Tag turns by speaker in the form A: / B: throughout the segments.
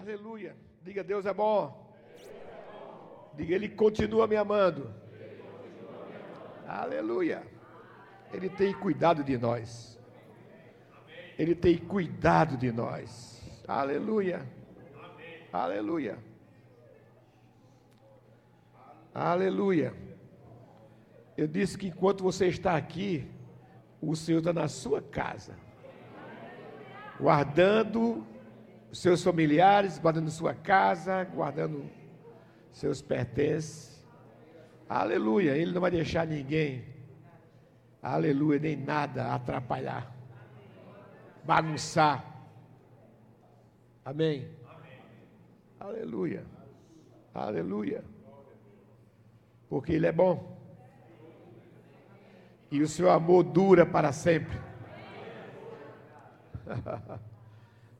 A: Aleluia. Diga, Deus é bom. Diga, Ele continua me amando. Aleluia. Ele tem cuidado de nós. Ele tem cuidado de nós. Aleluia. Aleluia. Aleluia. Eu disse que enquanto você está aqui, o Senhor está na sua casa, guardando seus familiares, guardando sua casa, guardando seus pertences. Aleluia. Ele não vai deixar ninguém, aleluia, nem nada atrapalhar, bagunçar. Amém. Aleluia. Aleluia. Porque Ele é bom. E o seu amor dura para sempre.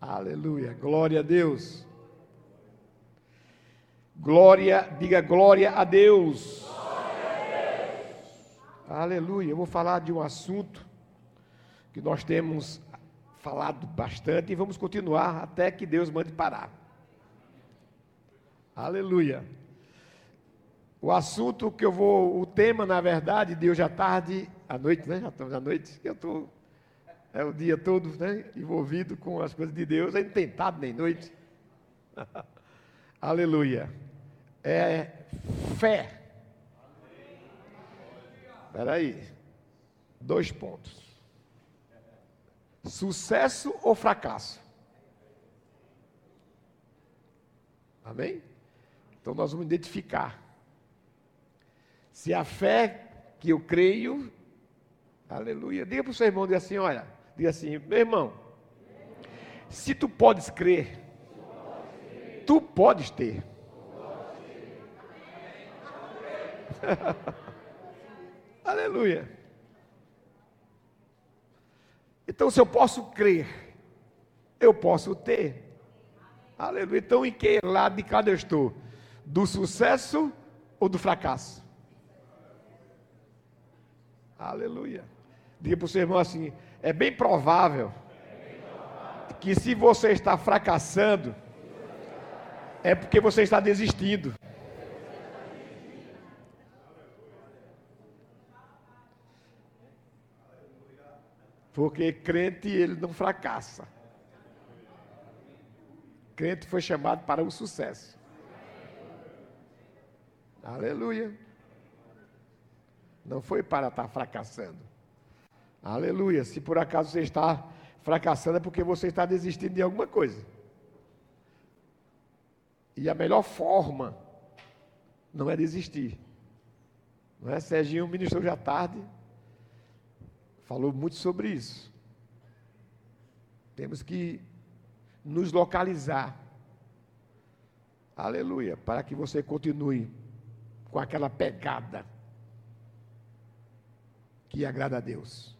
A: Aleluia. Glória a Deus. Glória, diga glória a Deus. Glória a Deus. Aleluia. Eu vou falar de um assunto que nós temos falado bastante e vamos continuar até que Deus mande parar. Aleluia. O assunto que eu vou, o tema, na verdade, de hoje à tarde, à noite, né? Já estamos à noite, eu estou é o dia todo né, envolvido com as coisas de Deus, ainda tem tentado nem noite. Aleluia. É fé. Espera aí. Dois pontos. Sucesso ou fracasso? Amém? Então nós vamos identificar se a fé que eu creio, aleluia, diga para o seu irmão, diga assim, olha, diga assim, meu irmão, se tu podes crer, tu podes ter. aleluia. Então, se eu posso crer, eu posso ter. Aleluia. Então, em que lado de cada eu estou? Do sucesso ou do fracasso? Aleluia. Diga para o seu irmão assim: é bem provável que se você está fracassando, é porque você está desistindo. Porque crente ele não fracassa. Crente foi chamado para o sucesso. Aleluia. Não foi para estar fracassando. Aleluia. Se por acaso você está fracassando, é porque você está desistindo de alguma coisa. E a melhor forma não é desistir. Não é? Serginho ministrou já tarde, falou muito sobre isso. Temos que nos localizar. Aleluia. Para que você continue com aquela pegada que agrada a Deus.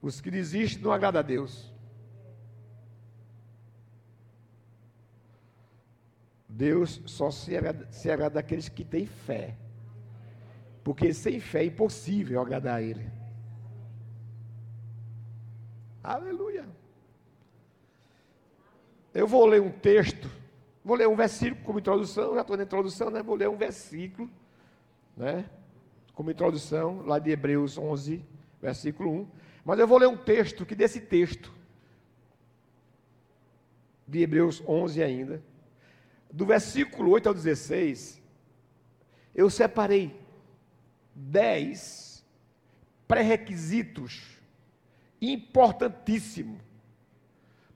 A: Os que desistem não agrada a Deus. Deus só se agrada, se agrada daqueles que têm fé. Porque sem fé é impossível agradar a Ele. Aleluia. Eu vou ler um texto, vou ler um versículo como introdução, já estou na introdução, né? Vou ler um versículo, né? como introdução, lá de Hebreus 11, versículo 1. Mas eu vou ler um texto que desse texto, de Hebreus 11 ainda, do versículo 8 ao 16, eu separei dez pré-requisitos importantíssimos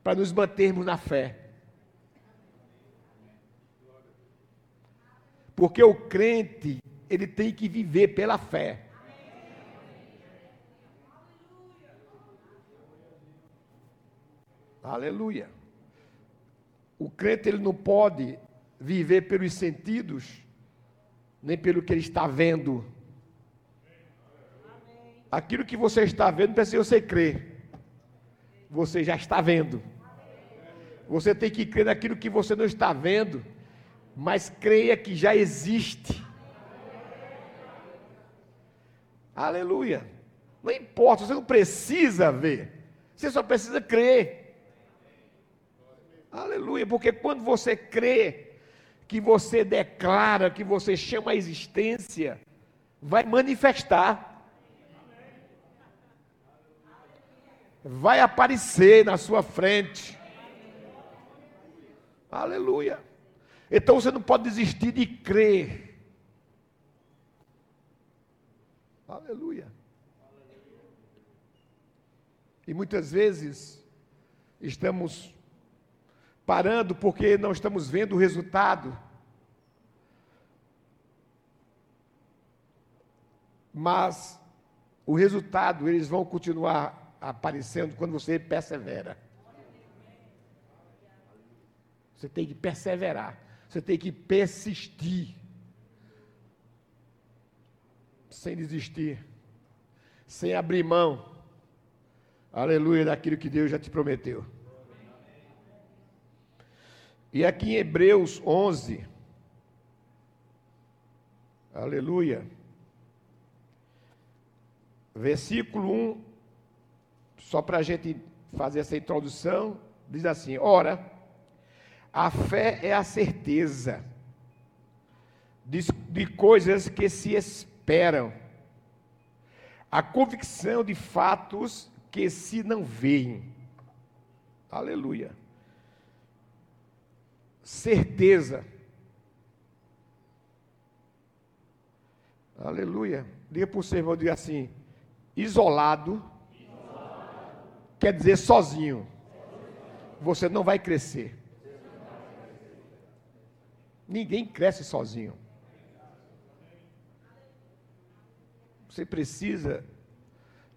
A: para nos mantermos na fé. Porque o crente, ele tem que viver pela fé. Aleluia. O crente ele não pode viver pelos sentidos, nem pelo que ele está vendo. Aquilo que você está vendo, precisa você crer. Você já está vendo. Você tem que crer naquilo que você não está vendo, mas creia que já existe. Aleluia. Não importa, você não precisa ver. Você só precisa crer. Aleluia, porque quando você crê, que você declara, que você chama a existência, vai manifestar. Vai aparecer na sua frente. Aleluia. Então você não pode desistir de crer. Aleluia. E muitas vezes estamos parando porque não estamos vendo o resultado. Mas o resultado, eles vão continuar aparecendo quando você persevera. Você tem que perseverar, você tem que persistir, sem desistir, sem abrir mão, aleluia, daquilo que Deus já te prometeu. E aqui em Hebreus 11, aleluia, versículo 1, só para a gente fazer essa introdução, diz assim: Ora, a fé é a certeza de, de coisas que se esperam, a convicção de fatos que se não veem. Aleluia certeza. Aleluia. Diga para o seu irmão, diga assim: isolado, isolado. quer dizer sozinho. Você não vai crescer. Ninguém cresce sozinho. Você precisa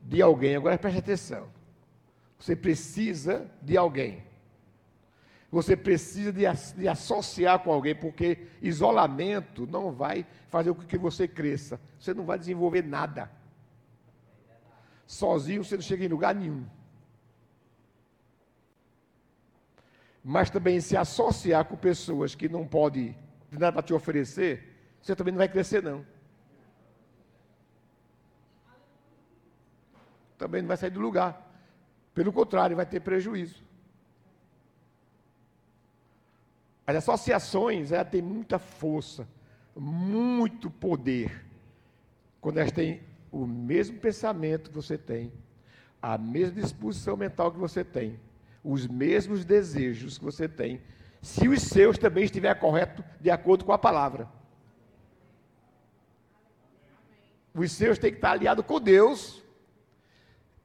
A: de alguém. Agora preste atenção. Você precisa de alguém. Você precisa de, de, associar com alguém, porque isolamento não vai fazer com que você cresça. Você não vai desenvolver nada. Sozinho você não chega em lugar nenhum. Mas também se associar com pessoas que não podem nada para te oferecer, você também não vai crescer, não. Também não vai sair do lugar. Pelo contrário, vai ter prejuízo. As associações elas têm muita força, muito poder. Quando elas têm o mesmo pensamento que você tem, a mesma disposição mental que você tem, os mesmos desejos que você tem, se os seus também estiver correto de acordo com a palavra. Os seus têm que estar aliados com Deus.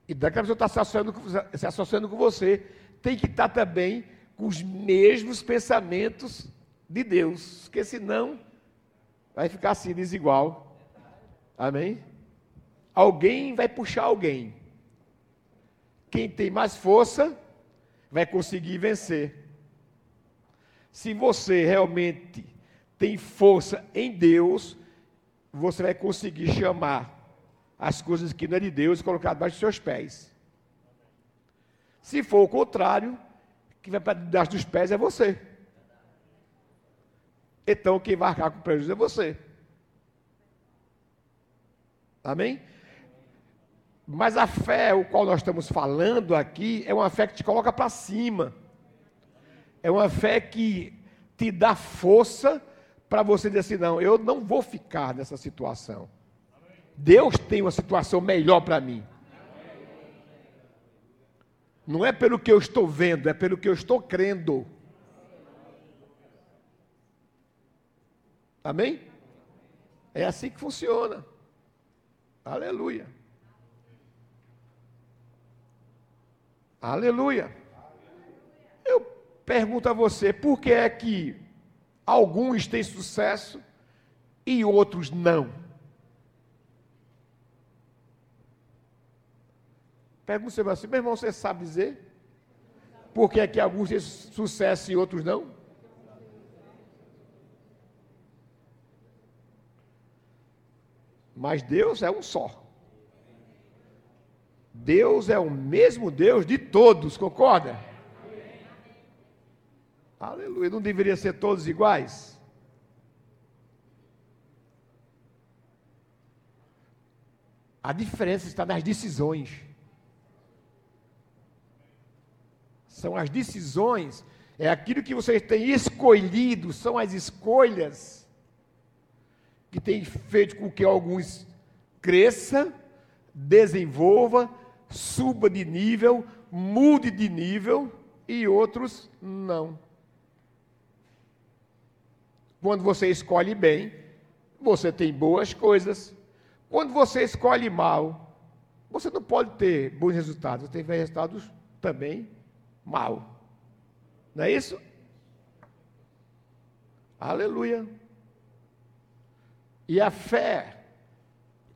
A: E daquela pessoa está se associando, se associando com você, tem que estar também com os mesmos pensamentos de Deus, porque senão vai ficar assim desigual. Amém? Alguém vai puxar alguém. Quem tem mais força vai conseguir vencer. Se você realmente tem força em Deus, você vai conseguir chamar as coisas que não é de Deus e colocar debaixo dos seus pés. Se for o contrário, quem vai para debaixo dos pés é você. Então quem vai arcar com prejuízo é você. Amém? Mas a fé, o qual nós estamos falando aqui, é uma fé que te coloca para cima. É uma fé que te dá força para você dizer assim: não, eu não vou ficar nessa situação. Deus tem uma situação melhor para mim. Não é pelo que eu estou vendo, é pelo que eu estou crendo. Amém? É assim que funciona. Aleluia. Aleluia. Eu pergunto a você, por que é que alguns têm sucesso e outros não? Pergunta você assim, meu irmão, você sabe dizer? Por que é que alguns têm sucesso e outros não? Mas Deus é um só. Deus é o mesmo Deus de todos, concorda? Aleluia. Não deveria ser todos iguais? A diferença está nas decisões. São as decisões É aquilo que vocês têm escolhido, são as escolhas que têm feito com que alguns cresça, desenvolva, suba de nível, mude de nível e outros não. Quando você escolhe bem, você tem boas coisas. Quando você escolhe mal, você não pode ter bons resultados, você tem resultados também mal. Não é isso? Aleluia. E a fé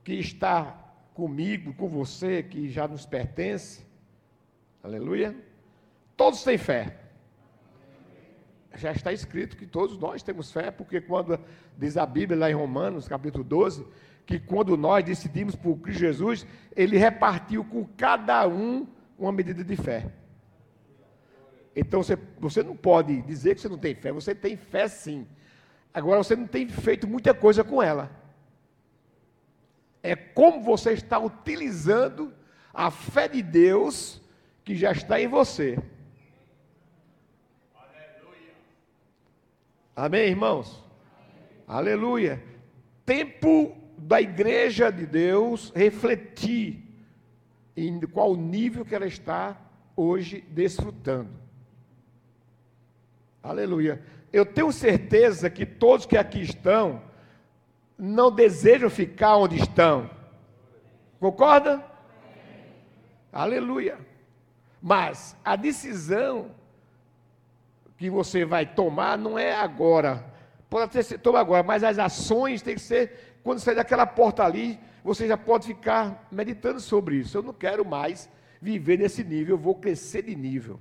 A: que está comigo, com você, que já nos pertence, aleluia. Todos têm fé. Já está escrito que todos nós temos fé, porque quando diz a Bíblia lá em Romanos, capítulo 12, que quando nós decidimos por Cristo Jesus, ele repartiu com cada um uma medida de fé. Então você, você não pode dizer que você não tem fé, você tem fé sim. Agora você não tem feito muita coisa com ela. É como você está utilizando a fé de Deus que já está em você. Aleluia. Amém, irmãos? Amém. Aleluia. Tempo da igreja de Deus refletir em qual nível que ela está hoje desfrutando. Aleluia. Eu tenho certeza que todos que aqui estão não desejam ficar onde estão. Concorda? Aleluia. Mas a decisão que você vai tomar não é agora. Pode até ser tomar agora, mas as ações têm que ser quando sair daquela porta ali, você já pode ficar meditando sobre isso. Eu não quero mais viver nesse nível, eu vou crescer de nível.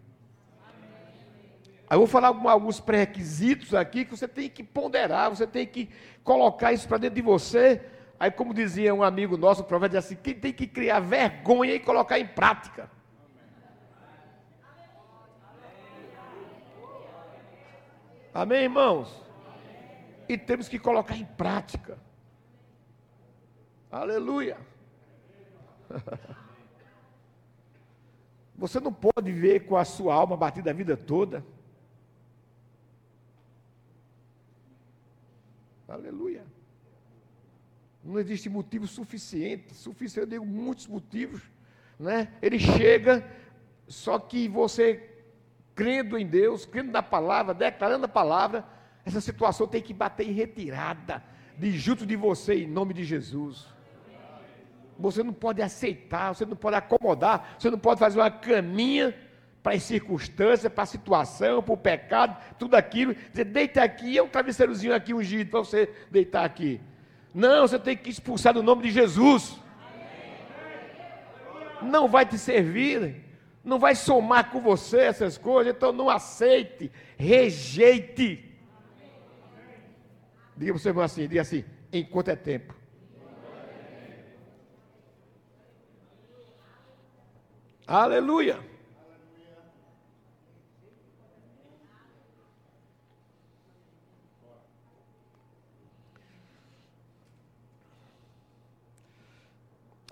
A: Eu vou falar alguns pré-requisitos aqui que você tem que ponderar, você tem que colocar isso para dentro de você. Aí, como dizia um amigo nosso, o profeta dizia assim: quem tem que criar vergonha e colocar em prática. Amém, irmãos? E temos que colocar em prática. Aleluia. Você não pode viver com a sua alma batida a vida toda. Aleluia. Não existe motivo suficiente, suficiente, eu digo muitos motivos, né? Ele chega, só que você crendo em Deus, crendo na palavra, declarando a palavra, essa situação tem que bater em retirada de junto de você em nome de Jesus. Você não pode aceitar, você não pode acomodar, você não pode fazer uma caminha para as circunstâncias, para a situação, para o pecado, tudo aquilo. Dizer, deita aqui, é um travesseirozinho aqui ungido para você deitar aqui. Não, você tem que expulsar do nome de Jesus. Não vai te servir, não vai somar com você essas coisas, então não aceite, rejeite. Diga para o seu irmão assim, diga assim, enquanto é tempo. Aleluia.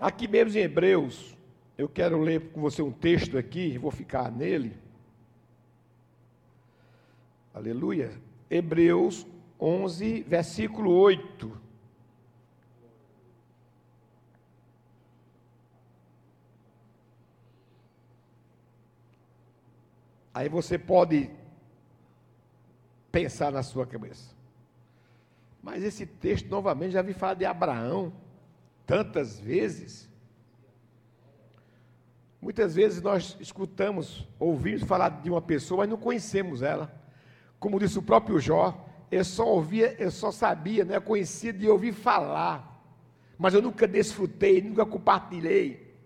A: Aqui mesmo em Hebreus, eu quero ler com você um texto aqui, vou ficar nele. Aleluia. Hebreus 11, versículo 8. Aí você pode pensar na sua cabeça. Mas esse texto, novamente, já vi falar de Abraão tantas vezes. Muitas vezes nós escutamos, ouvimos falar de uma pessoa, mas não conhecemos ela. Como disse o próprio Jó, eu só ouvia, eu só sabia, né, conhecia de ouvir falar, mas eu nunca desfrutei, nunca compartilhei.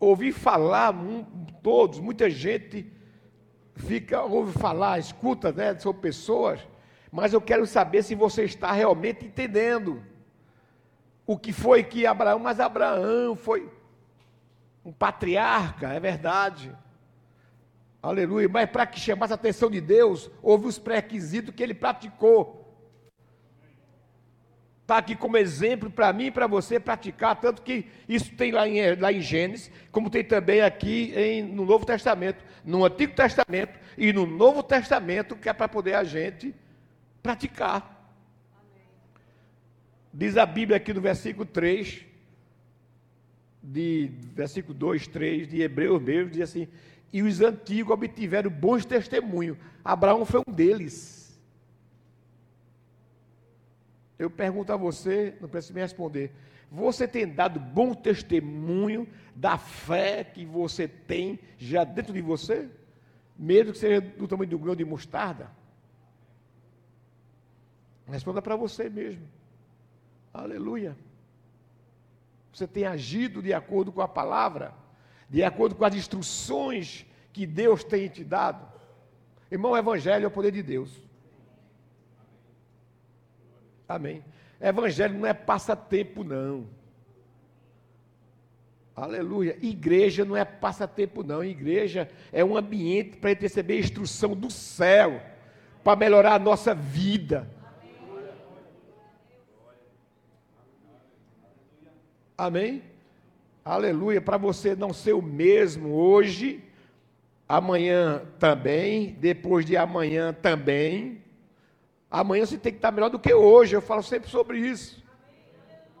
A: Ouvi falar, todos, muita gente fica, ouve falar, escuta, né, são pessoas, mas eu quero saber se você está realmente entendendo o que foi que Abraão, mas Abraão foi um patriarca, é verdade. Aleluia. Mas para que chamasse a atenção de Deus, houve os pré-requisitos que ele praticou. Está aqui como exemplo para mim e para você praticar, tanto que isso tem lá em, lá em Gênesis, como tem também aqui em, no Novo Testamento, no Antigo Testamento e no Novo Testamento, que é para poder a gente praticar. Diz a Bíblia aqui no versículo 3, de versículo 2, 3, de Hebreus mesmo, diz assim: E os antigos obtiveram bons testemunhos. Abraão foi um deles. Eu pergunto a você, não precisa me responder. Você tem dado bom testemunho da fé que você tem já dentro de você? Mesmo que seja do tamanho do grão de mostarda? Responda para você mesmo. Aleluia. Você tem agido de acordo com a palavra, de acordo com as instruções que Deus tem te dado. Irmão, o Evangelho é o poder de Deus. Amém. Evangelho não é passatempo, não. Aleluia. Igreja não é passatempo, não. Igreja é um ambiente para receber instrução do céu, para melhorar a nossa vida. Amém? Aleluia. Para você não ser o mesmo hoje, amanhã também, depois de amanhã também. Amanhã você tem que estar melhor do que hoje. Eu falo sempre sobre isso.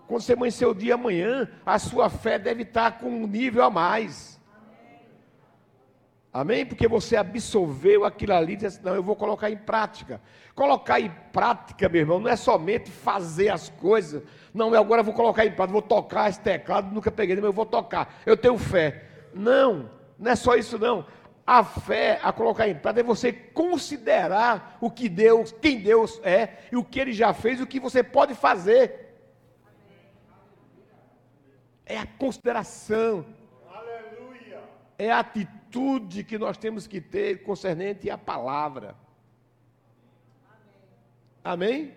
A: Quando você amanhecer o dia amanhã, a sua fé deve estar com um nível a mais. Amém? Porque você absorveu aquilo ali e disse assim, não, eu vou colocar em prática. Colocar em prática, meu irmão, não é somente fazer as coisas. Não, eu agora vou colocar em prática, vou tocar esse teclado, nunca peguei, mas eu vou tocar. Eu tenho fé. Não, não é só isso não. A fé, a colocar em prática, é você considerar o que Deus, quem Deus é, e o que Ele já fez, e o que você pode fazer. É a consideração é a atitude que nós temos que ter concernente à palavra. Amém?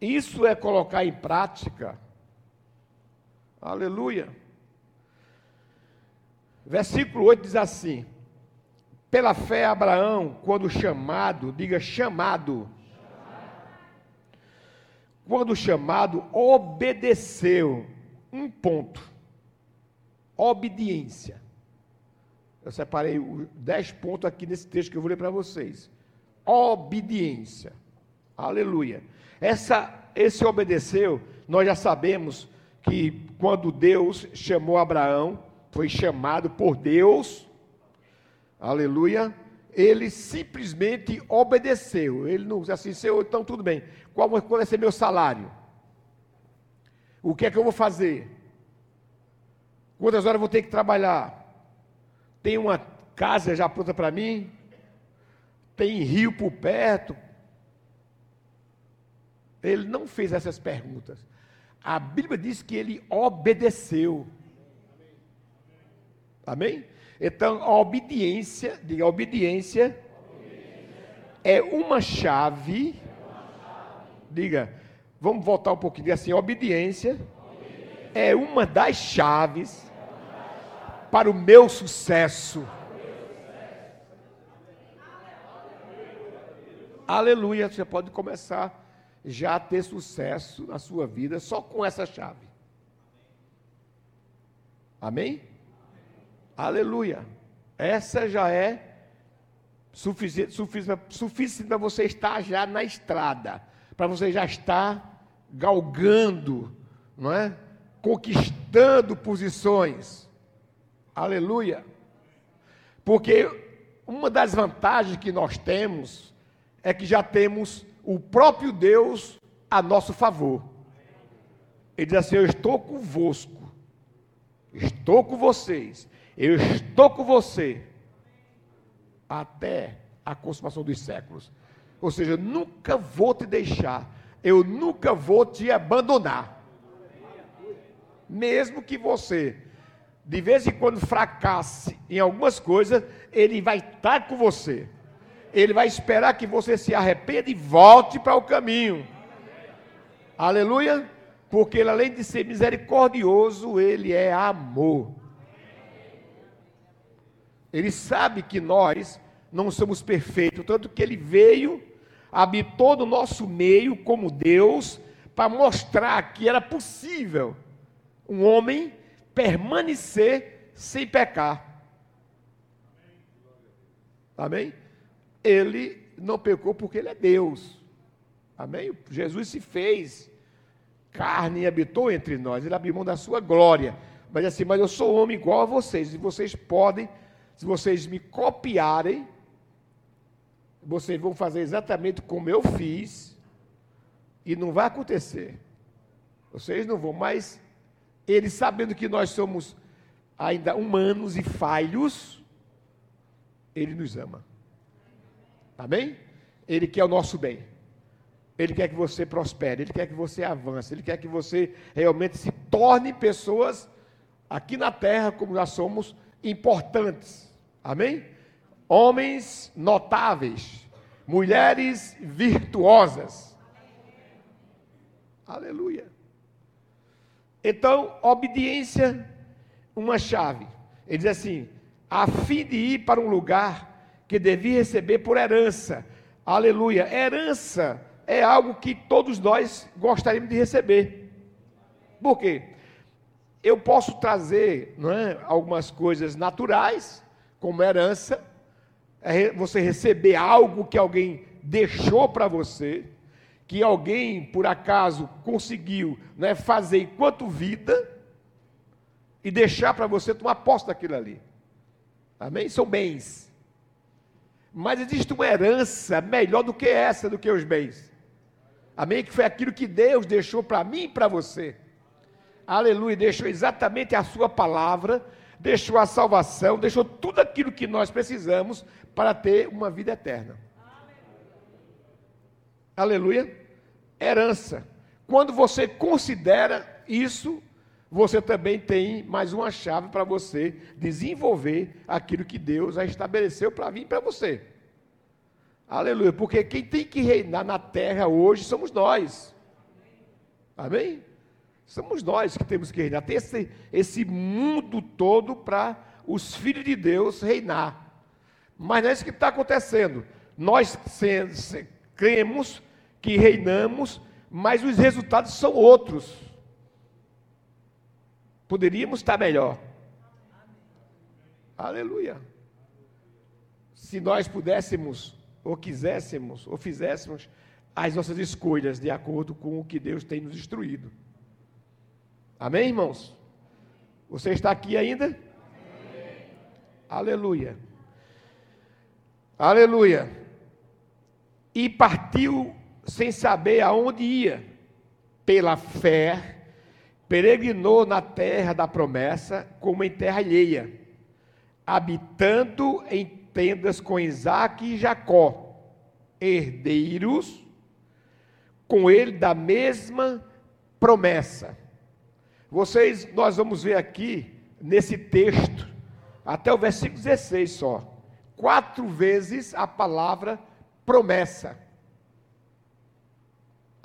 A: Isso é colocar em prática. Aleluia. Versículo 8 diz assim: Pela fé, Abraão, quando chamado, diga chamado, quando chamado, obedeceu. Um ponto: obediência. Eu separei dez pontos aqui nesse texto que eu vou ler para vocês. Obediência. Aleluia. Essa, esse obedeceu, nós já sabemos que quando Deus chamou Abraão, foi chamado por Deus, aleluia, ele simplesmente obedeceu. Ele não disse assim, Senhor, então tudo bem, qual, vai ser meu salário? O que é que eu vou fazer? Quantas horas eu vou ter que trabalhar? Tem uma casa já pronta para mim? Tem rio por perto? Ele não fez essas perguntas. A Bíblia diz que ele obedeceu. Amém? Então, a obediência, diga, a obediência, é uma chave. Diga, vamos voltar um pouquinho, diga assim, obediência é uma das chaves para o meu sucesso. Aleluia, você pode começar já a ter sucesso na sua vida só com essa chave. Amém? Aleluia. Essa já é suficiente, suficiente, suficiente para você estar já na estrada, para você já estar galgando, não é? Conquistando posições. Aleluia. Porque uma das vantagens que nós temos é que já temos o próprio Deus a nosso favor. Ele diz assim: Eu estou convosco, estou com vocês, eu estou com você até a consumação dos séculos. Ou seja, eu nunca vou te deixar, eu nunca vou te abandonar. Mesmo que você de vez em quando fracasse em algumas coisas, ele vai estar com você. Ele vai esperar que você se arrependa e volte para o caminho. Aleluia. Porque ele, além de ser misericordioso, ele é amor. Ele sabe que nós não somos perfeitos, tanto que ele veio, habitou no nosso meio como Deus, para mostrar que era possível um homem permanecer sem pecar. Amém? Ele não pecou porque ele é Deus. Amém? Jesus se fez carne e habitou entre nós. Ele abriu mão da sua glória. Mas assim, mas eu sou homem igual a vocês. E vocês podem, se vocês me copiarem, vocês vão fazer exatamente como eu fiz. E não vai acontecer. Vocês não vão, mas ele sabendo que nós somos ainda humanos e falhos, ele nos ama. Amém? Ele quer o nosso bem. Ele quer que você prospere, ele quer que você avance, ele quer que você realmente se torne pessoas aqui na terra, como nós somos, importantes. Amém? Homens notáveis, mulheres virtuosas. Aleluia. Então, obediência, uma chave. Ele diz assim: a fim de ir para um lugar que devia receber por herança. Aleluia. Herança é algo que todos nós gostaríamos de receber. Por quê? Eu posso trazer é, algumas coisas naturais, como herança, é você receber algo que alguém deixou para você, que alguém, por acaso, conseguiu é, fazer enquanto vida, e deixar para você tomar posse daquilo ali. Amém? São bens. Mas existe uma herança melhor do que essa, do que os bens. Amém? Que foi aquilo que Deus deixou para mim e para você. Aleluia, deixou exatamente a sua palavra, deixou a salvação, deixou tudo aquilo que nós precisamos para ter uma vida eterna. Aleluia. Herança. Quando você considera isso, você também tem mais uma chave para você desenvolver aquilo que Deus já estabeleceu para vir para você. Aleluia. Porque quem tem que reinar na terra hoje somos nós. Amém? Somos nós que temos que reinar. Tem esse, esse mundo todo para os filhos de Deus reinar. Mas não é isso que está acontecendo. Nós cremos que reinamos, mas os resultados são outros. Poderíamos estar melhor. Aleluia. Se nós pudéssemos ou quiséssemos, ou fizéssemos as nossas escolhas de acordo com o que Deus tem nos instruído. Amém, irmãos? Você está aqui ainda? Amém. Aleluia. Aleluia. E partiu sem saber aonde ia. Pela fé, peregrinou na terra da promessa, como em terra alheia, habitando em tendas com Isaac e Jacó, herdeiros com ele da mesma promessa. Vocês, nós vamos ver aqui nesse texto, até o versículo 16 só, quatro vezes a palavra promessa.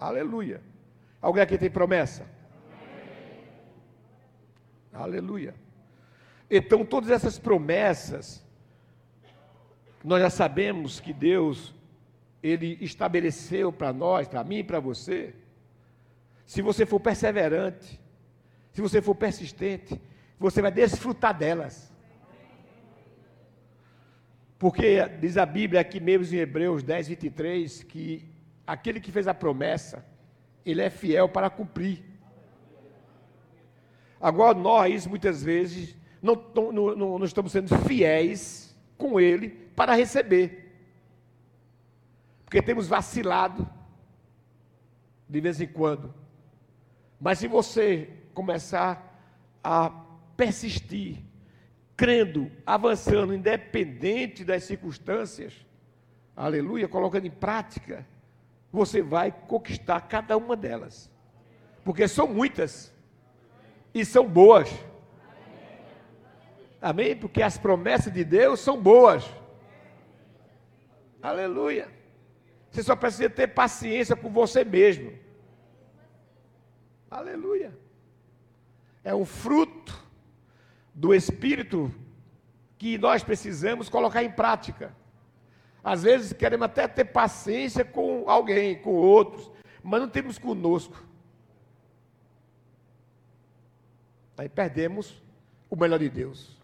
A: Aleluia. Alguém aqui tem promessa? Amém. Aleluia. Então, todas essas promessas nós já sabemos que Deus, Ele estabeleceu para nós, para mim e para você. Se você for perseverante, se você for persistente, você vai desfrutar delas. Porque diz a Bíblia aqui mesmo em Hebreus 10, 23, que aquele que fez a promessa, ele é fiel para cumprir. Agora, nós, muitas vezes, não, não, não, não estamos sendo fiéis com ele para receber. Porque temos vacilado de vez em quando. Mas se você começar a persistir, crendo, avançando, independente das circunstâncias, aleluia, colocando em prática, você vai conquistar cada uma delas. Porque são muitas e são boas. Amém? Porque as promessas de Deus são boas. Aleluia. Você só precisa ter paciência com você mesmo. Aleluia. É um fruto do Espírito que nós precisamos colocar em prática. Às vezes queremos até ter paciência com alguém, com outros, mas não temos conosco. Aí perdemos o melhor de Deus.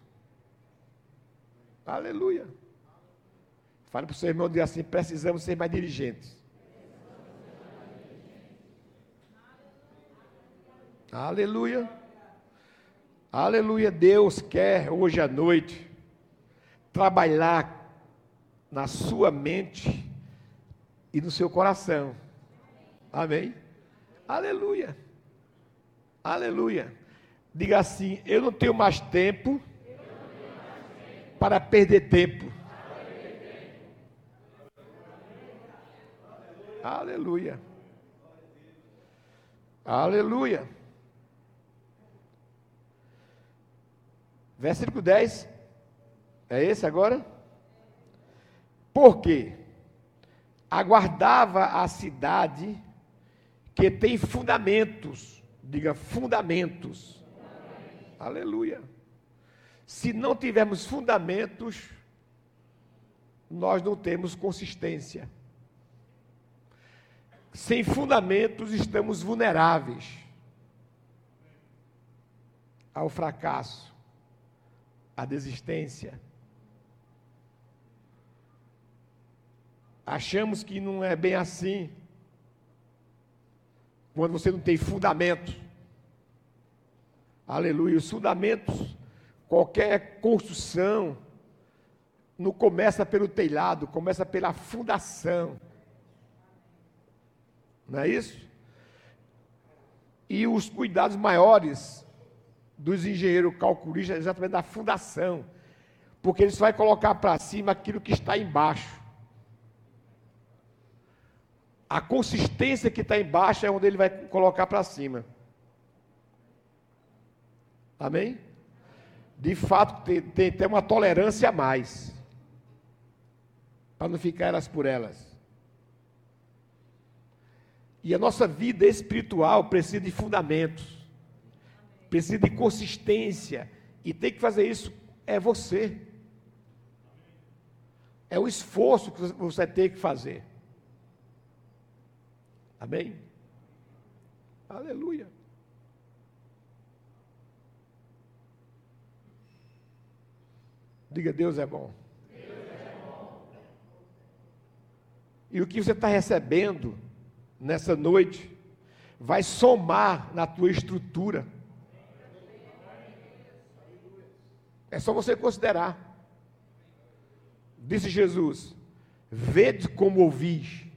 A: Aleluia. Fale para o seu irmão dizer assim: precisamos ser mais dirigentes. Aleluia. Aleluia. Deus quer hoje à noite trabalhar na sua mente e no seu coração. Amém? Aleluia. Aleluia. Diga assim: Eu não tenho mais tempo para perder tempo. Aleluia. Aleluia. Versículo 10. É esse agora? Porque aguardava a cidade que tem fundamentos. Diga fundamentos. Aleluia. Se não tivermos fundamentos, nós não temos consistência. Sem fundamentos, estamos vulneráveis ao fracasso, à desistência. Achamos que não é bem assim, quando você não tem fundamento. Aleluia. Os fundamentos, qualquer construção, não começa pelo telhado, começa pela fundação. Não é isso? E os cuidados maiores dos engenheiros calculistas é exatamente da fundação. Porque eles vai colocar para cima aquilo que está embaixo. A consistência que está embaixo é onde ele vai colocar para cima. Amém? De fato, tem, tem, tem uma tolerância a mais. Para não ficar elas por elas. E a nossa vida espiritual precisa de fundamentos, precisa de consistência. E tem que fazer isso é você. É o esforço que você tem que fazer. Amém? Aleluia. Diga, Deus é bom. Deus é bom. E o que você está recebendo nessa noite vai somar na tua estrutura. É só você considerar. Disse Jesus: Vede como ouvis.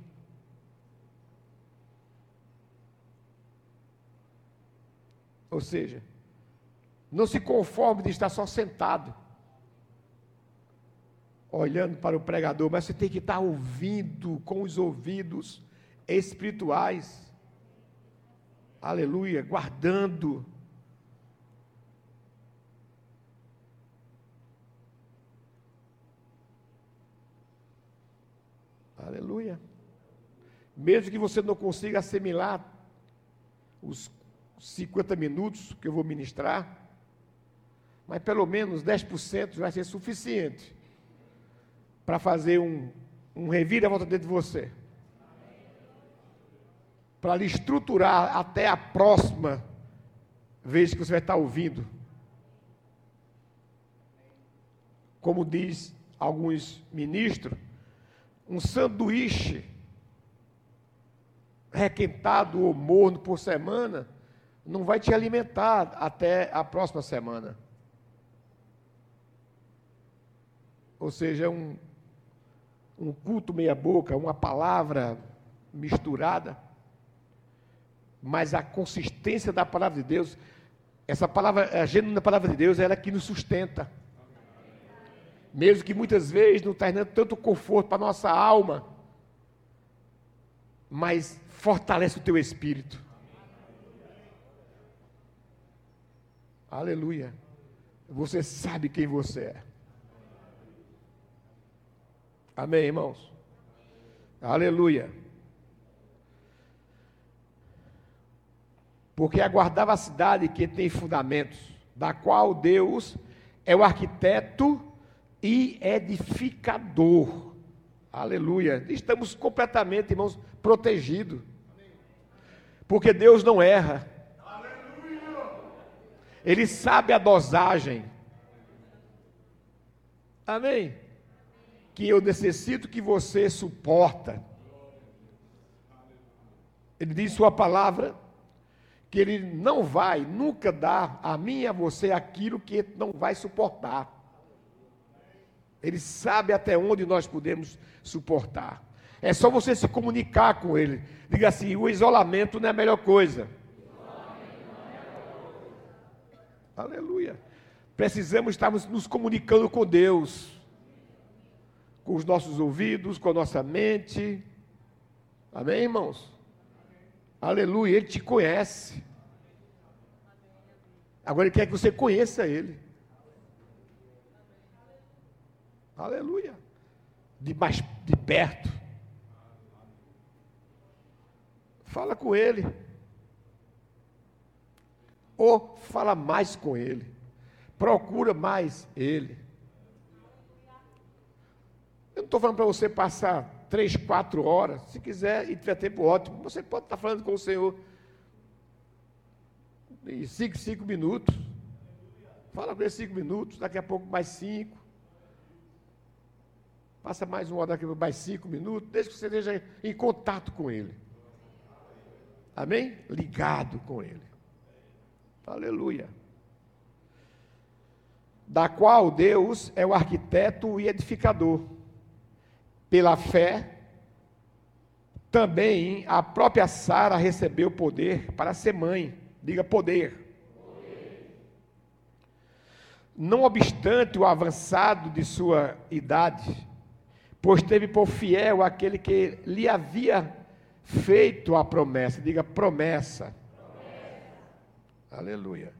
A: Ou seja, não se conforme de estar só sentado olhando para o pregador, mas você tem que estar ouvindo com os ouvidos espirituais. Aleluia, guardando. Aleluia. Mesmo que você não consiga assimilar os 50 minutos que eu vou ministrar, mas pelo menos 10% vai ser suficiente para fazer um, um reviravolta dentro de você. Para lhe estruturar até a próxima vez que você vai estar ouvindo. Como diz alguns ministros, um sanduíche requentado ou morno por semana não vai te alimentar até a próxima semana. Ou seja, um, um culto meia-boca, uma palavra misturada, mas a consistência da palavra de Deus, essa palavra, a genuína palavra de Deus, ela é que nos sustenta. Mesmo que muitas vezes não está dando tanto conforto para a nossa alma, mas fortalece o teu espírito. Aleluia. Você sabe quem você é. Amém, irmãos? Aleluia. Porque aguardava a cidade que tem fundamentos, da qual Deus é o arquiteto e edificador. Aleluia. Estamos completamente, irmãos, protegidos. Porque Deus não erra. Ele sabe a dosagem. Amém? Que eu necessito que você suporta. Ele diz sua palavra que ele não vai nunca dar a mim e a você aquilo que não vai suportar. Ele sabe até onde nós podemos suportar. É só você se comunicar com ele. Diga assim: o isolamento não é a melhor coisa. Aleluia. Precisamos estar nos comunicando com Deus, com os nossos ouvidos, com a nossa mente. Amém, irmãos? Aleluia, Ele te conhece. Agora Ele quer que você conheça Ele. Aleluia. De mais de perto. Fala com Ele. Ou fala mais com Ele. Procura mais Ele. Eu não estou falando para você passar três, quatro horas. Se quiser e tiver tempo ótimo, você pode estar falando com o Senhor em cinco, cinco minutos. Fala com ele cinco minutos, daqui a pouco mais cinco. Passa mais uma hora, daqui a pouco mais cinco minutos. Desde que você esteja em contato com ele. Amém? Ligado com ele. Aleluia. Da qual Deus é o arquiteto e edificador. Pela fé, também a própria Sara recebeu poder para ser mãe. Diga poder. Não obstante o avançado de sua idade, pois teve por fiel aquele que lhe havia feito a promessa. Diga promessa. Aleluia.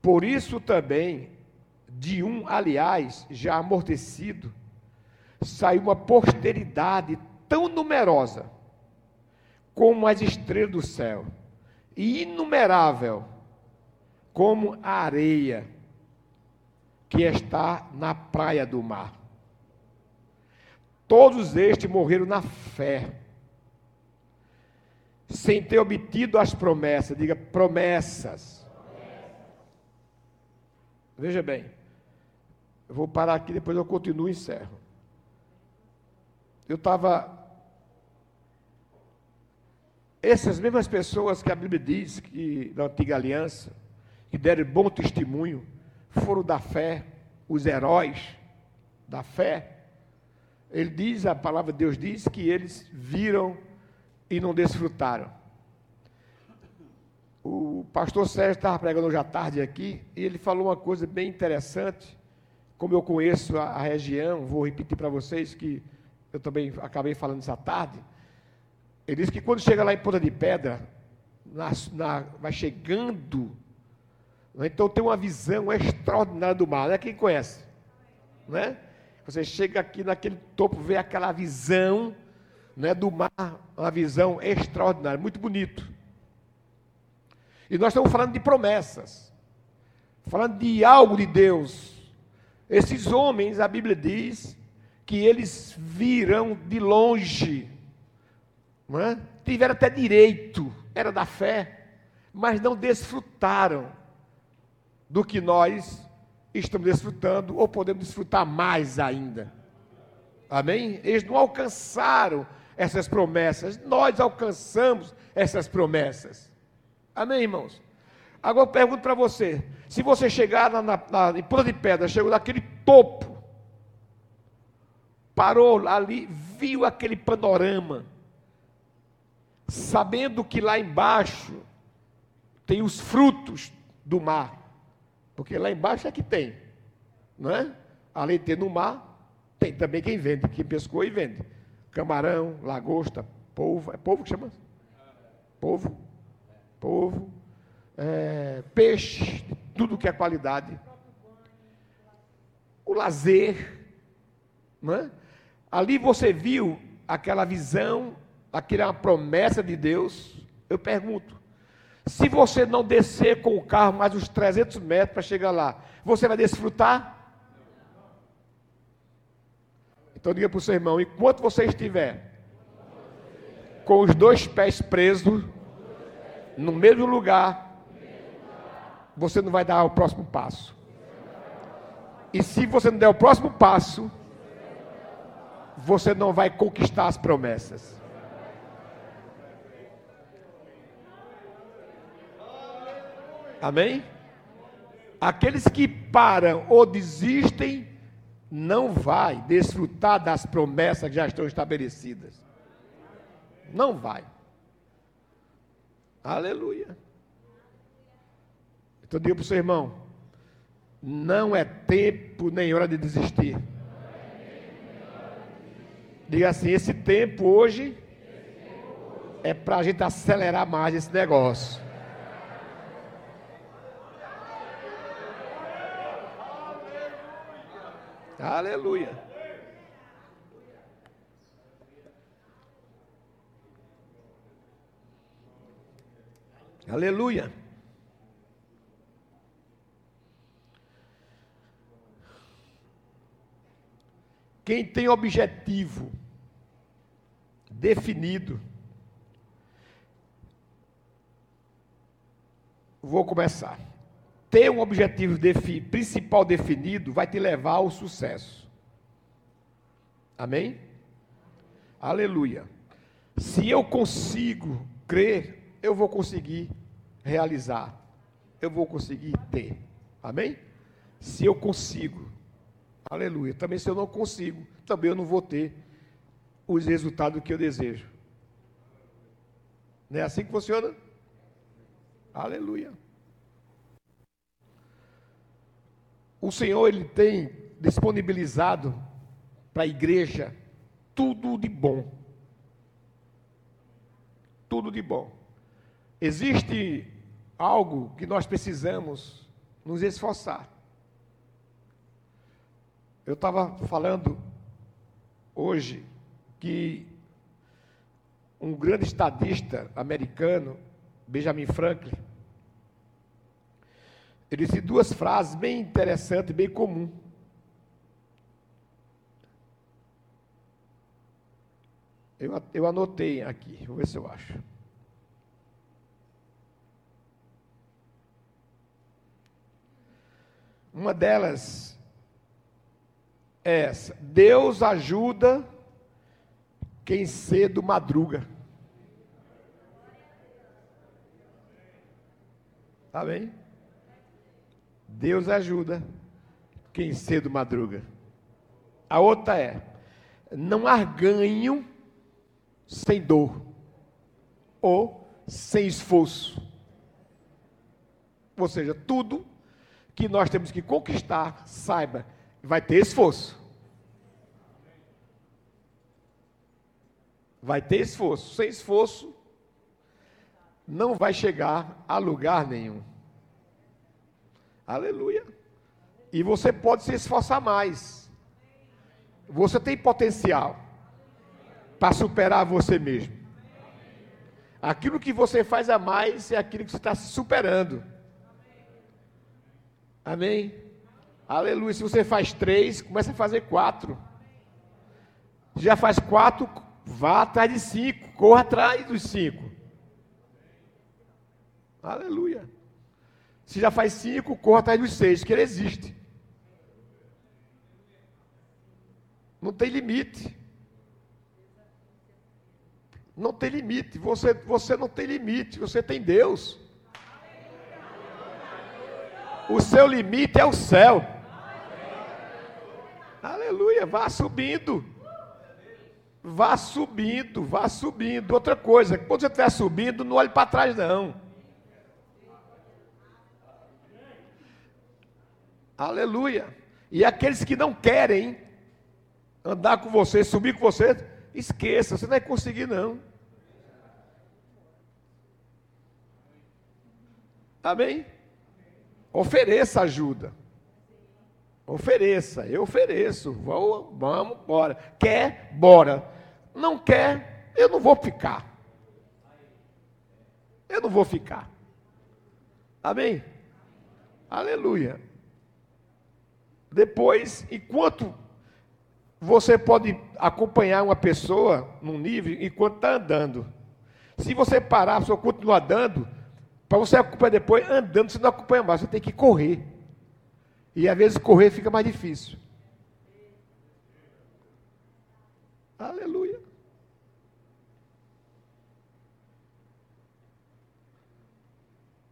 A: Por isso também, de um, aliás, já amortecido, saiu uma posteridade tão numerosa como as estrelas do céu, e inumerável como a areia que está na praia do mar. Todos estes morreram na fé sem ter obtido as promessas. Diga promessas. Veja bem, eu vou parar aqui, depois eu continuo e encerro. Eu estava. Essas mesmas pessoas que a Bíblia diz que na antiga aliança, que deram bom testemunho, foram da fé, os heróis da fé. Ele diz, a palavra de Deus diz que eles viram e não desfrutaram. O pastor Sérgio estava pregando hoje à tarde aqui e ele falou uma coisa bem interessante. Como eu conheço a, a região, vou repetir para vocês que eu também acabei falando essa tarde. Ele disse que quando chega lá em Ponta de Pedra, na, na, vai chegando, né, então tem uma visão extraordinária do mar. Não é quem conhece? Né? Você chega aqui naquele topo, vê aquela visão né, do mar, uma visão extraordinária, muito bonito. E nós estamos falando de promessas, falando de algo de Deus. Esses homens, a Bíblia diz que eles viram de longe, não é? tiveram até direito, era da fé, mas não desfrutaram do que nós estamos desfrutando, ou podemos desfrutar mais ainda. Amém? Eles não alcançaram essas promessas. Nós alcançamos essas promessas. Amém, irmãos? Agora eu pergunto para você: se você chegar na, na, na, em Ponta de Pedra, chegou naquele topo, parou ali, viu aquele panorama, sabendo que lá embaixo tem os frutos do mar, porque lá embaixo é que tem, não é? Além de ter no mar, tem também quem vende, quem pescou e vende camarão, lagosta, polvo, é polvo que chama? Polvo, polvo, é, peixe, tudo que é qualidade. O lazer, não é? Ali você viu aquela visão, aquela promessa de Deus. Eu pergunto, se você não descer com o carro mais uns 300 metros para chegar lá, você vai desfrutar? Então diga para o seu irmão: enquanto você estiver com os dois pés presos no mesmo lugar, você não vai dar o próximo passo. E se você não der o próximo passo, você não vai conquistar as promessas. Amém? Aqueles que param ou desistem, não vai desfrutar das promessas que já estão estabelecidas. Não vai. Aleluia. Então diga para o seu irmão: não é tempo nem hora de desistir. Diga assim: esse tempo hoje é para a gente acelerar mais esse negócio. Aleluia. Aleluia. Quem tem objetivo definido, vou começar ter um objetivo defi principal definido vai te levar ao sucesso. Amém? Aleluia. Se eu consigo crer, eu vou conseguir realizar. Eu vou conseguir ter. Amém? Se eu consigo. Aleluia. Também se eu não consigo, também eu não vou ter os resultados que eu desejo. Não é assim que funciona? Aleluia. O Senhor ele tem disponibilizado para a igreja tudo de bom. Tudo de bom. Existe algo que nós precisamos nos esforçar. Eu estava falando hoje que um grande estadista americano, Benjamin Franklin, ele disse duas frases bem interessantes, bem comuns. Eu, eu anotei aqui, vou ver se eu acho. Uma delas é essa: Deus ajuda quem cedo madruga. Tá bem? Deus ajuda quem cedo madruga. A outra é: não há ganho sem dor ou sem esforço. Ou seja, tudo que nós temos que conquistar, saiba, vai ter esforço. Vai ter esforço. Sem esforço, não vai chegar a lugar nenhum. Aleluia. E você pode se esforçar mais. Você tem potencial para superar você mesmo. Aquilo que você faz a mais é aquilo que você está superando. Amém? Aleluia. Se você faz três, começa a fazer quatro. Já faz quatro, vá atrás de cinco. Corra atrás dos cinco. Aleluia. Se já faz cinco, corra atrás dos seis, que ele existe. Não tem limite. Não tem limite. Você, você não tem limite. Você tem Deus. O seu limite é o céu. Aleluia. Vá subindo. Vá subindo, vá subindo. Outra coisa, quando você estiver subindo, não olhe para trás, não. Aleluia. E aqueles que não querem andar com você, subir com você, esqueça, você não vai conseguir não. Amém? Ofereça ajuda. Ofereça, eu ofereço. Vou, vamos, bora. Quer? Bora. Não quer? Eu não vou ficar. Eu não vou ficar. Amém? Aleluia. Depois, enquanto você pode acompanhar uma pessoa num nível enquanto está andando. Se você parar, a pessoa continuar andando, Para você acompanhar depois, andando, você não acompanha mais, você tem que correr. E às vezes correr fica mais difícil. Aleluia.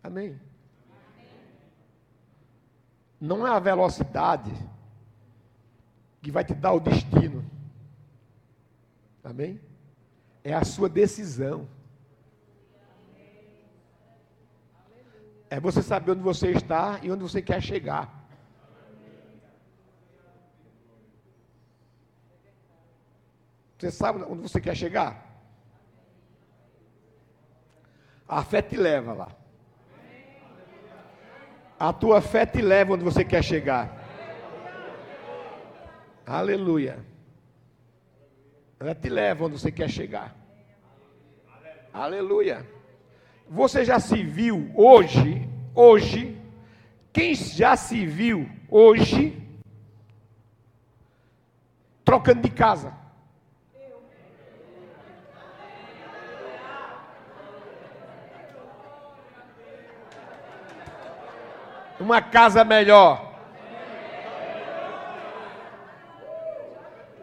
A: Amém. Não é a velocidade que vai te dar o destino. Amém? É a sua decisão. É você saber onde você está e onde você quer chegar. Você sabe onde você quer chegar? A fé te leva lá. A tua fé te leva onde você quer chegar. Aleluia. Ela te leva onde você quer chegar. Aleluia. Você já se viu hoje, hoje, quem já se viu hoje trocando de casa? Uma casa melhor.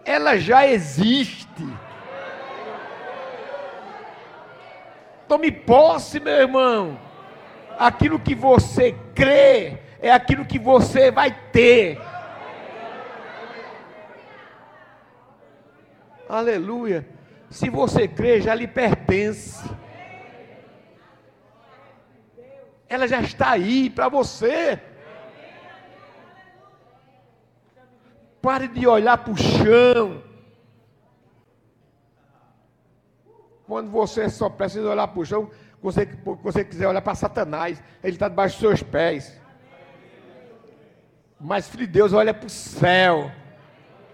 A: Ela já existe. Tome posse, meu irmão. Aquilo que você crê é aquilo que você vai ter. Aleluia. Se você crê, já lhe pertence. Ela já está aí para você. Pare de olhar para o chão. Quando você só precisa olhar para o chão, você, você quiser olhar para Satanás, ele está debaixo dos seus pés. Mas, filho de Deus, olha para o céu,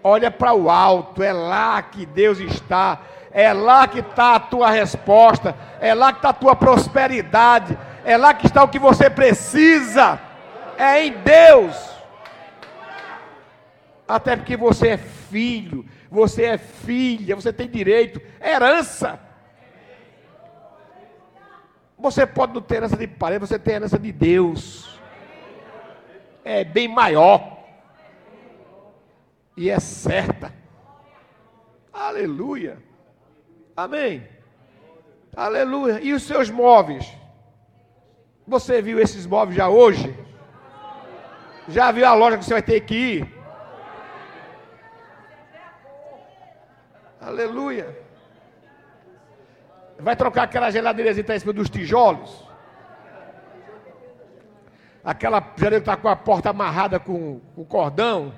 A: olha para o alto, é lá que Deus está, é lá que está a tua resposta, é lá que está a tua prosperidade, é lá que está o que você precisa. É em Deus. Até porque você é filho, você é filha, você tem direito, é herança. Você pode não ter herança de parede, você tem herança de Deus. É bem maior. E é certa. Aleluia. Amém. Aleluia. E os seus móveis? Você viu esses móveis já hoje? Já viu a loja que você vai ter que ir? Aleluia. Vai trocar aquela geladeira que está em cima dos tijolos? Aquela geladeira que está com a porta amarrada com, o cordão?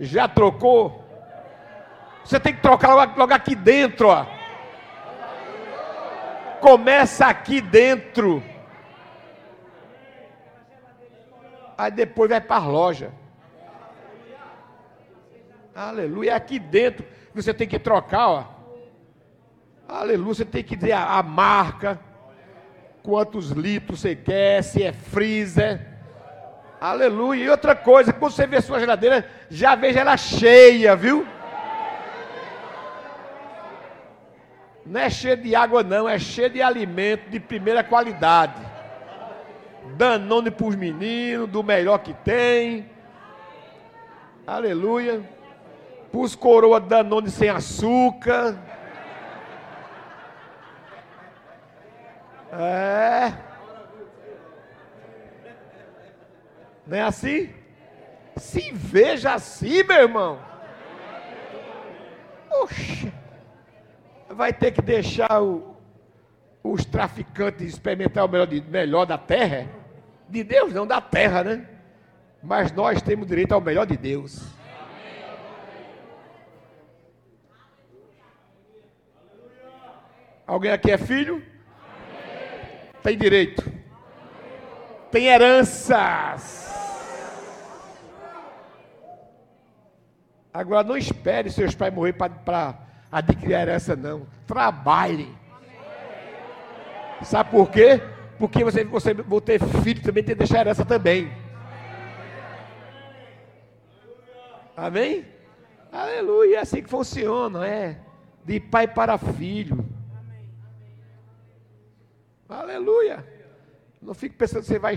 A: Já trocou? Você tem que trocar logo, logo aqui dentro, ó. Começa aqui dentro. Aí depois vai para a loja. Aleluia. Aqui dentro você tem que trocar, ó. Aleluia. Você tem que dizer a, a marca, quantos litros você quer, se é freezer. Aleluia. E outra coisa, quando você vê sua geladeira, já veja ela cheia, viu? Não é cheia de água, não, é cheia de alimento de primeira qualidade. Danone para os meninos, do melhor que tem. Aleluia. Para os coroa Danone sem açúcar. É. Não é assim? Se veja assim, meu irmão. Oxe. Vai ter que deixar o, os traficantes experimentar o melhor, de, melhor da terra? De Deus não, da terra, né? Mas nós temos direito ao melhor de Deus. Alguém aqui é filho? Tem direito. Tem heranças. Agora não espere seus pais morrer para adquirir a herança, não. Trabalhe. Sabe por quê? Porque você, você vou ter filho também, tem que deixar herança também. Amém? Aleluia, é assim que funciona, é. De pai para filho. Aleluia. Não fique pensando que você vai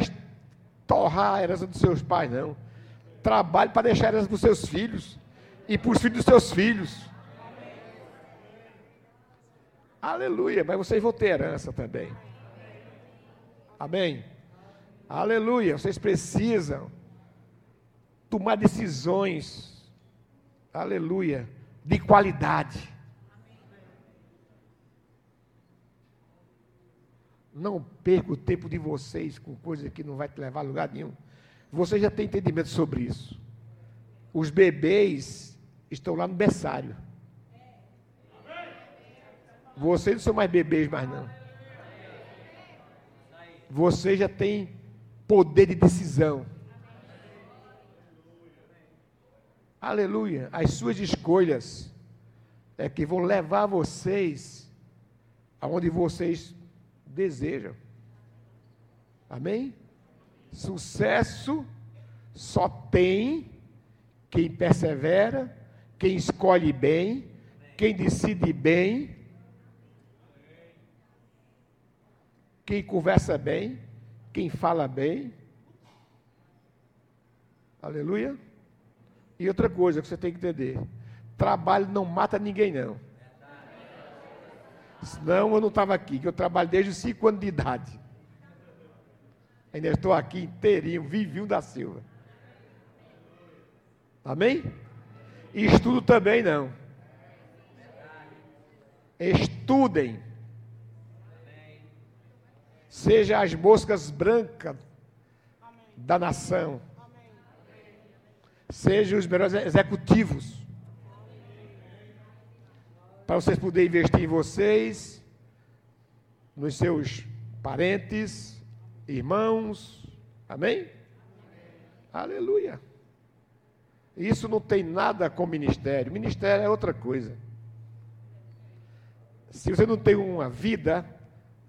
A: torrar a herança dos seus pais, não. Trabalhe para deixar a herança para os seus filhos e para os filhos dos seus filhos. Aleluia, mas vocês vão ter herança também. Amém? Aleluia, vocês precisam tomar decisões, aleluia, de qualidade. Não perca o tempo de vocês com coisa que não vai te levar a lugar nenhum. Você já tem entendimento sobre isso. Os bebês estão lá no berçário. Vocês não são mais bebês mais não. Você já tem poder de decisão. Aleluia. As suas escolhas é que vão levar vocês aonde vocês desejam. Amém? Sucesso só tem quem persevera, quem escolhe bem, quem decide bem quem conversa bem, quem fala bem. Aleluia. E outra coisa que você tem que entender: trabalho não mata ninguém, não. Senão eu não estava aqui, que eu trabalho desde os 5 anos de idade. Ainda estou aqui inteirinho, vivinho da Silva. Amém? E estudo também não. Estudem seja as moscas brancas da nação, sejam os melhores executivos, para vocês poderem investir em vocês, nos seus parentes, irmãos, amém? amém? Aleluia. Isso não tem nada com ministério, ministério é outra coisa. Se você não tem uma vida,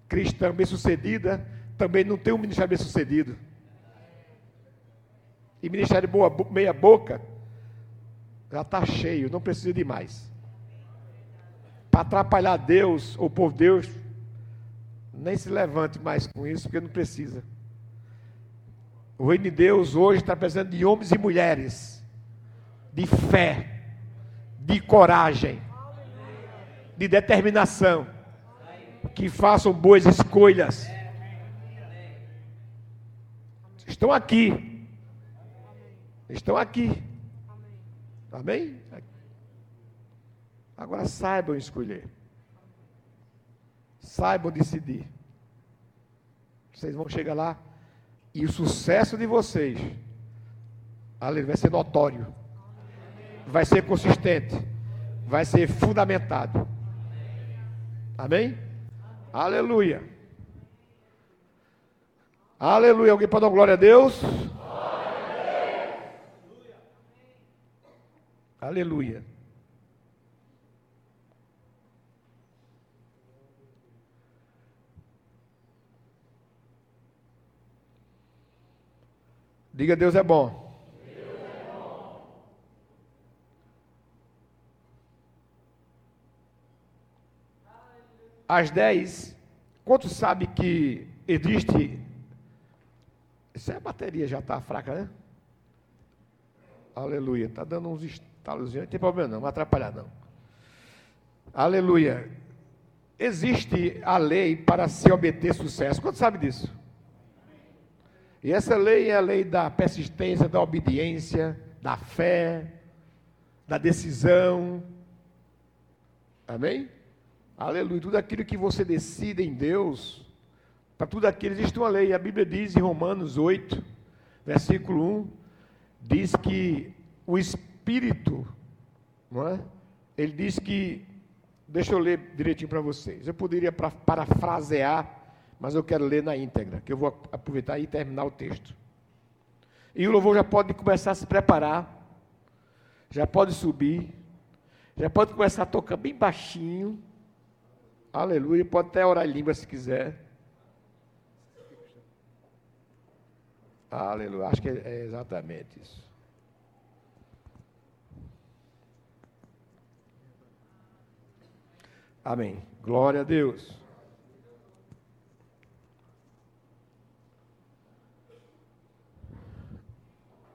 A: cristã bem-sucedida também não tem um ministério bem-sucedido. E ministério boa, meia boca já está cheio, não precisa de mais. Para atrapalhar Deus, ou por Deus, nem se levante mais com isso, porque não precisa. O reino de Deus hoje está precisando de homens e mulheres, de fé, de coragem, de determinação que façam boas escolhas. Estão aqui. Estão aqui. Amém? Agora saibam escolher. Saibam decidir. Vocês vão chegar lá e o sucesso de vocês vai ser notório. Vai ser consistente. Vai ser fundamentado. Amém? Aleluia. Aleluia. Alguém pode dar glória a Deus? Aleluia. Diga Deus é bom. Às 10, quantos sabe que existe. Isso é a bateria já está fraca, né? Aleluia. Está dando uns estalos, não tem problema não, não atrapalhar não. Aleluia. Existe a lei para se obter sucesso. Quanto sabe disso? E essa lei é a lei da persistência, da obediência, da fé, da decisão. Amém? Aleluia. Tudo aquilo que você decide em Deus, para tudo aquilo existe uma lei. A Bíblia diz em Romanos 8, versículo 1, diz que o Espírito, não é? Ele diz que, deixa eu ler direitinho para vocês. Eu poderia parafrasear, mas eu quero ler na íntegra, que eu vou aproveitar e terminar o texto. E o louvor já pode começar a se preparar, já pode subir, já pode começar a tocar bem baixinho, Aleluia. Pode até orar em língua se quiser. Aleluia. Acho que é exatamente isso. Amém. Glória a Deus.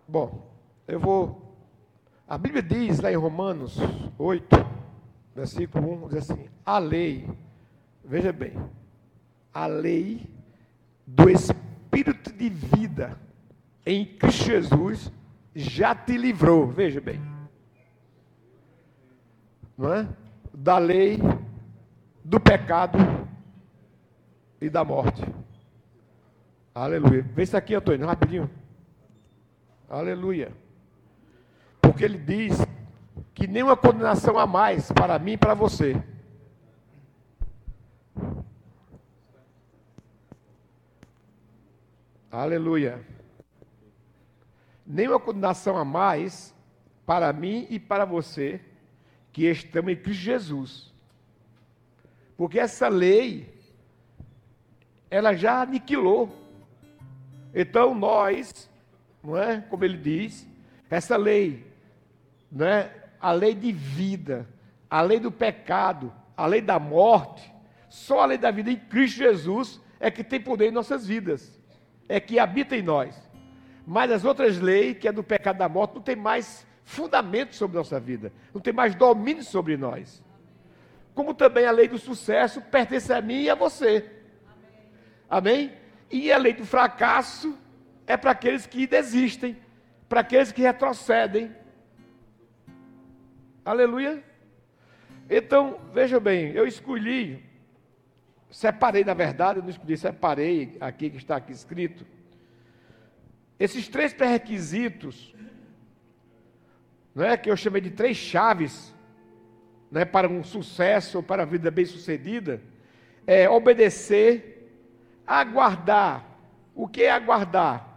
A: Bom, eu vou. A Bíblia diz lá em Romanos 8, versículo 1, diz assim: a lei veja bem, a lei do Espírito de vida em Cristo Jesus já te livrou, veja bem, não é? Da lei, do pecado e da morte. Aleluia. Vê isso aqui, Antônio, rapidinho. Aleluia. Porque ele diz que nenhuma condenação a mais para mim e para você. Aleluia. Nenhuma condenação a mais para mim e para você que estamos em Cristo Jesus. Porque essa lei, ela já aniquilou. Então nós, não é? Como ele diz, essa lei, não é? A lei de vida, a lei do pecado, a lei da morte, só a lei da vida em Cristo Jesus é que tem poder em nossas vidas é que habita em nós. Mas as outras leis, que é do pecado da morte, não tem mais fundamento sobre nossa vida, não tem mais domínio sobre nós. Como também a lei do sucesso pertence a mim e a você. Amém? E a lei do fracasso é para aqueles que desistem, para aqueles que retrocedem. Aleluia. Então, veja bem, eu escolhi Separei, na verdade, eu não escolhi, separei aqui que está aqui escrito. Esses três pré-requisitos, é que eu chamei de três chaves né, para um sucesso ou para a vida bem-sucedida, é obedecer, aguardar. O que é aguardar?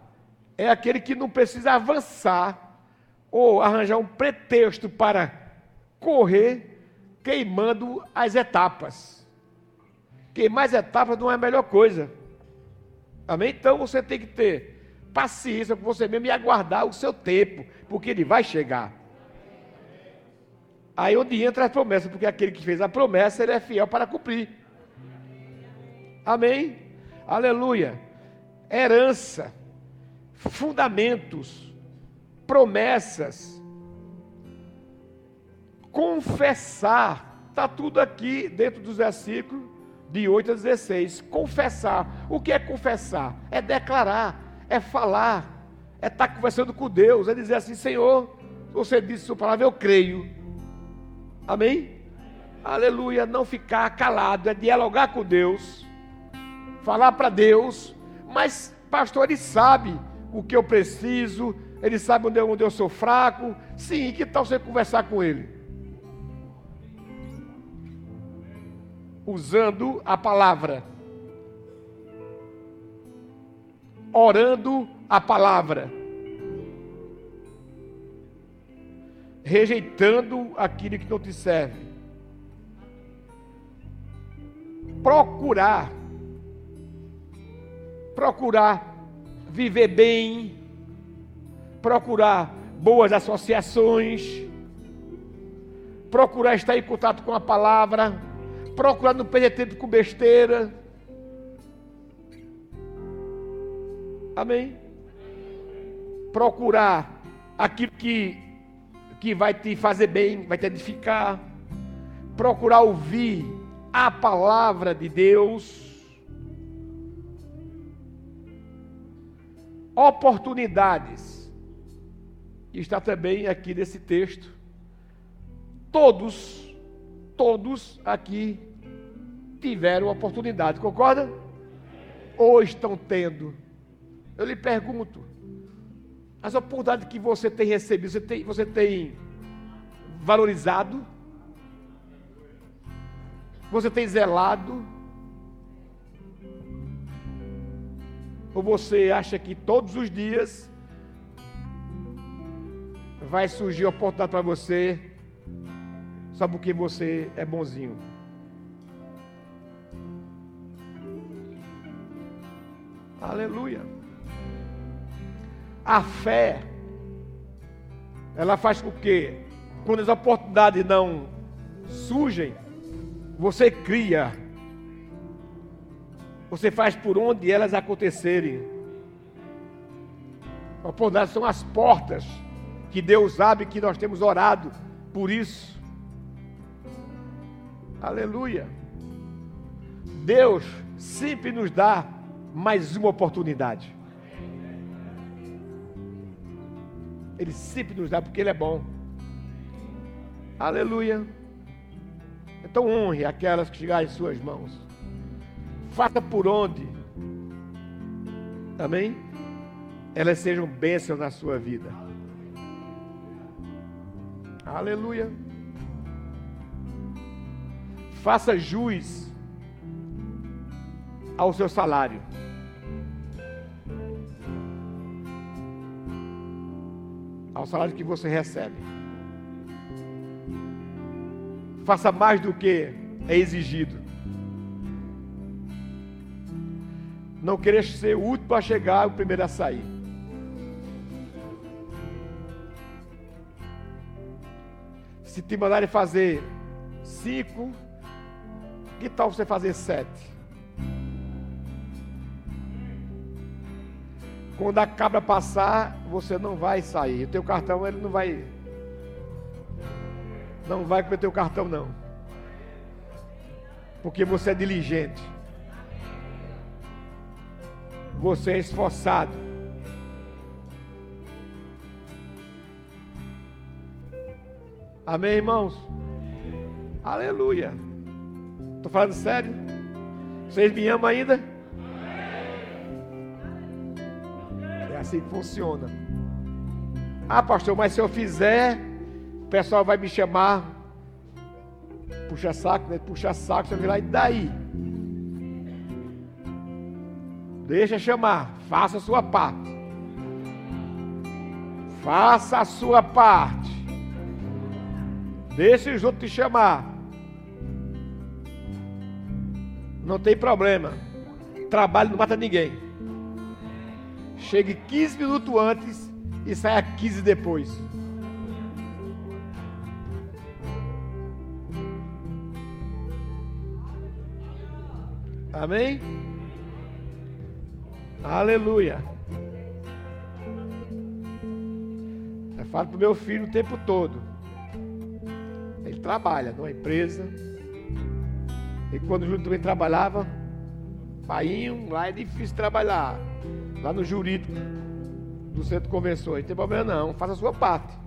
A: É aquele que não precisa avançar ou arranjar um pretexto para correr queimando as etapas mais etapas não é a melhor coisa. Amém? Então você tem que ter paciência com você mesmo e aguardar o seu tempo, porque ele vai chegar. Aí onde entra a promessa, porque aquele que fez a promessa, ele é fiel para cumprir. Amém? Aleluia. Herança, fundamentos, promessas, confessar, está tudo aqui dentro dos versículos de 8 a 16. Confessar. O que é confessar? É declarar, é falar, é estar conversando com Deus, é dizer assim: Senhor, você disse sua palavra, eu creio. Amém? Aleluia. Não ficar calado, é dialogar com Deus, falar para Deus, mas, pastor, ele sabe o que eu preciso, ele sabe onde eu, onde eu sou fraco. Sim, que tal você conversar com ele? Usando a palavra, orando a palavra, rejeitando aquilo que não te serve. Procurar, procurar viver bem, procurar boas associações, procurar estar em contato com a palavra, procurar não perder tempo com besteira. Amém? Procurar aquilo que, que vai te fazer bem, vai te edificar. Procurar ouvir a palavra de Deus. Oportunidades. Está também aqui nesse texto. Todos, todos aqui tiveram oportunidade, concorda? Ou estão tendo? Eu lhe pergunto, as oportunidades que você tem recebido, você tem, você tem valorizado? Você tem zelado? Ou você acha que todos os dias vai surgir oportunidade para você só porque você é bonzinho? Aleluia. A fé, ela faz com que, quando as oportunidades não surgem, você cria. Você faz por onde elas acontecerem. Oportunidades são as portas que Deus sabe que nós temos orado por isso. Aleluia. Deus sempre nos dá mais uma oportunidade. Ele sempre nos dá porque Ele é bom. Aleluia. Então honre aquelas que chegarem em suas mãos. Faça por onde. Amém? Elas sejam bênçãos na sua vida. Aleluia. Faça jus ao seu salário. Ao salário que você recebe. Faça mais do que é exigido. Não querer ser o último a chegar, o primeiro a sair. Se te mandarem fazer cinco, que tal você fazer sete? Quando a cabra passar, você não vai sair. O teu cartão ele não vai não vai comer teu cartão não. Porque você é diligente. Você é esforçado. Amém, irmãos? Aleluia. Estou falando sério? Vocês me amam ainda? Assim que funciona. Ah, pastor, mas se eu fizer, o pessoal vai me chamar. Puxa saco, né? Puxa saco, você vai lá e daí? Deixa chamar, faça a sua parte. Faça a sua parte. Deixa os outros te chamar. Não tem problema. Trabalho não mata ninguém. Chegue 15 minutos antes e saia 15 depois. Amém? Aleluia. Eu falo para o meu filho o tempo todo. Ele trabalha numa empresa e quando o Júlio também trabalhava, painho, lá é difícil trabalhar. Lá no jurídico do centro de convenções. Não tem problema não, faça a sua parte.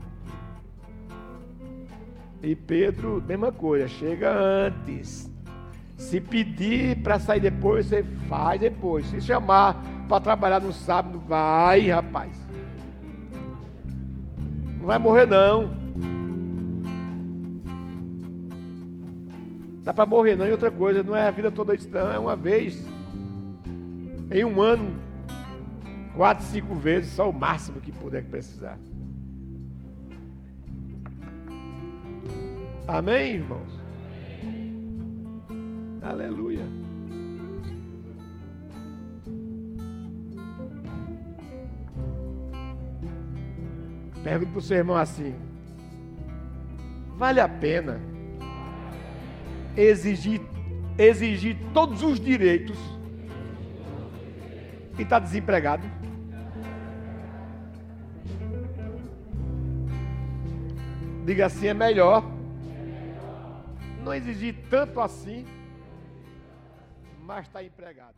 A: E Pedro, mesma coisa, chega antes. Se pedir para sair depois, você faz depois. Se chamar para trabalhar no sábado, vai, rapaz. Não vai morrer não. Dá para morrer não e outra coisa, não é a vida toda isso não, é uma vez. Em um ano, quatro, cinco vezes, só o máximo que puder precisar. Amém, irmãos? Aleluia. Pergunto para o seu irmão assim: vale a pena exigir, exigir todos os direitos e está desempregado? Diga assim: é melhor não exigir tanto assim, mas está empregado.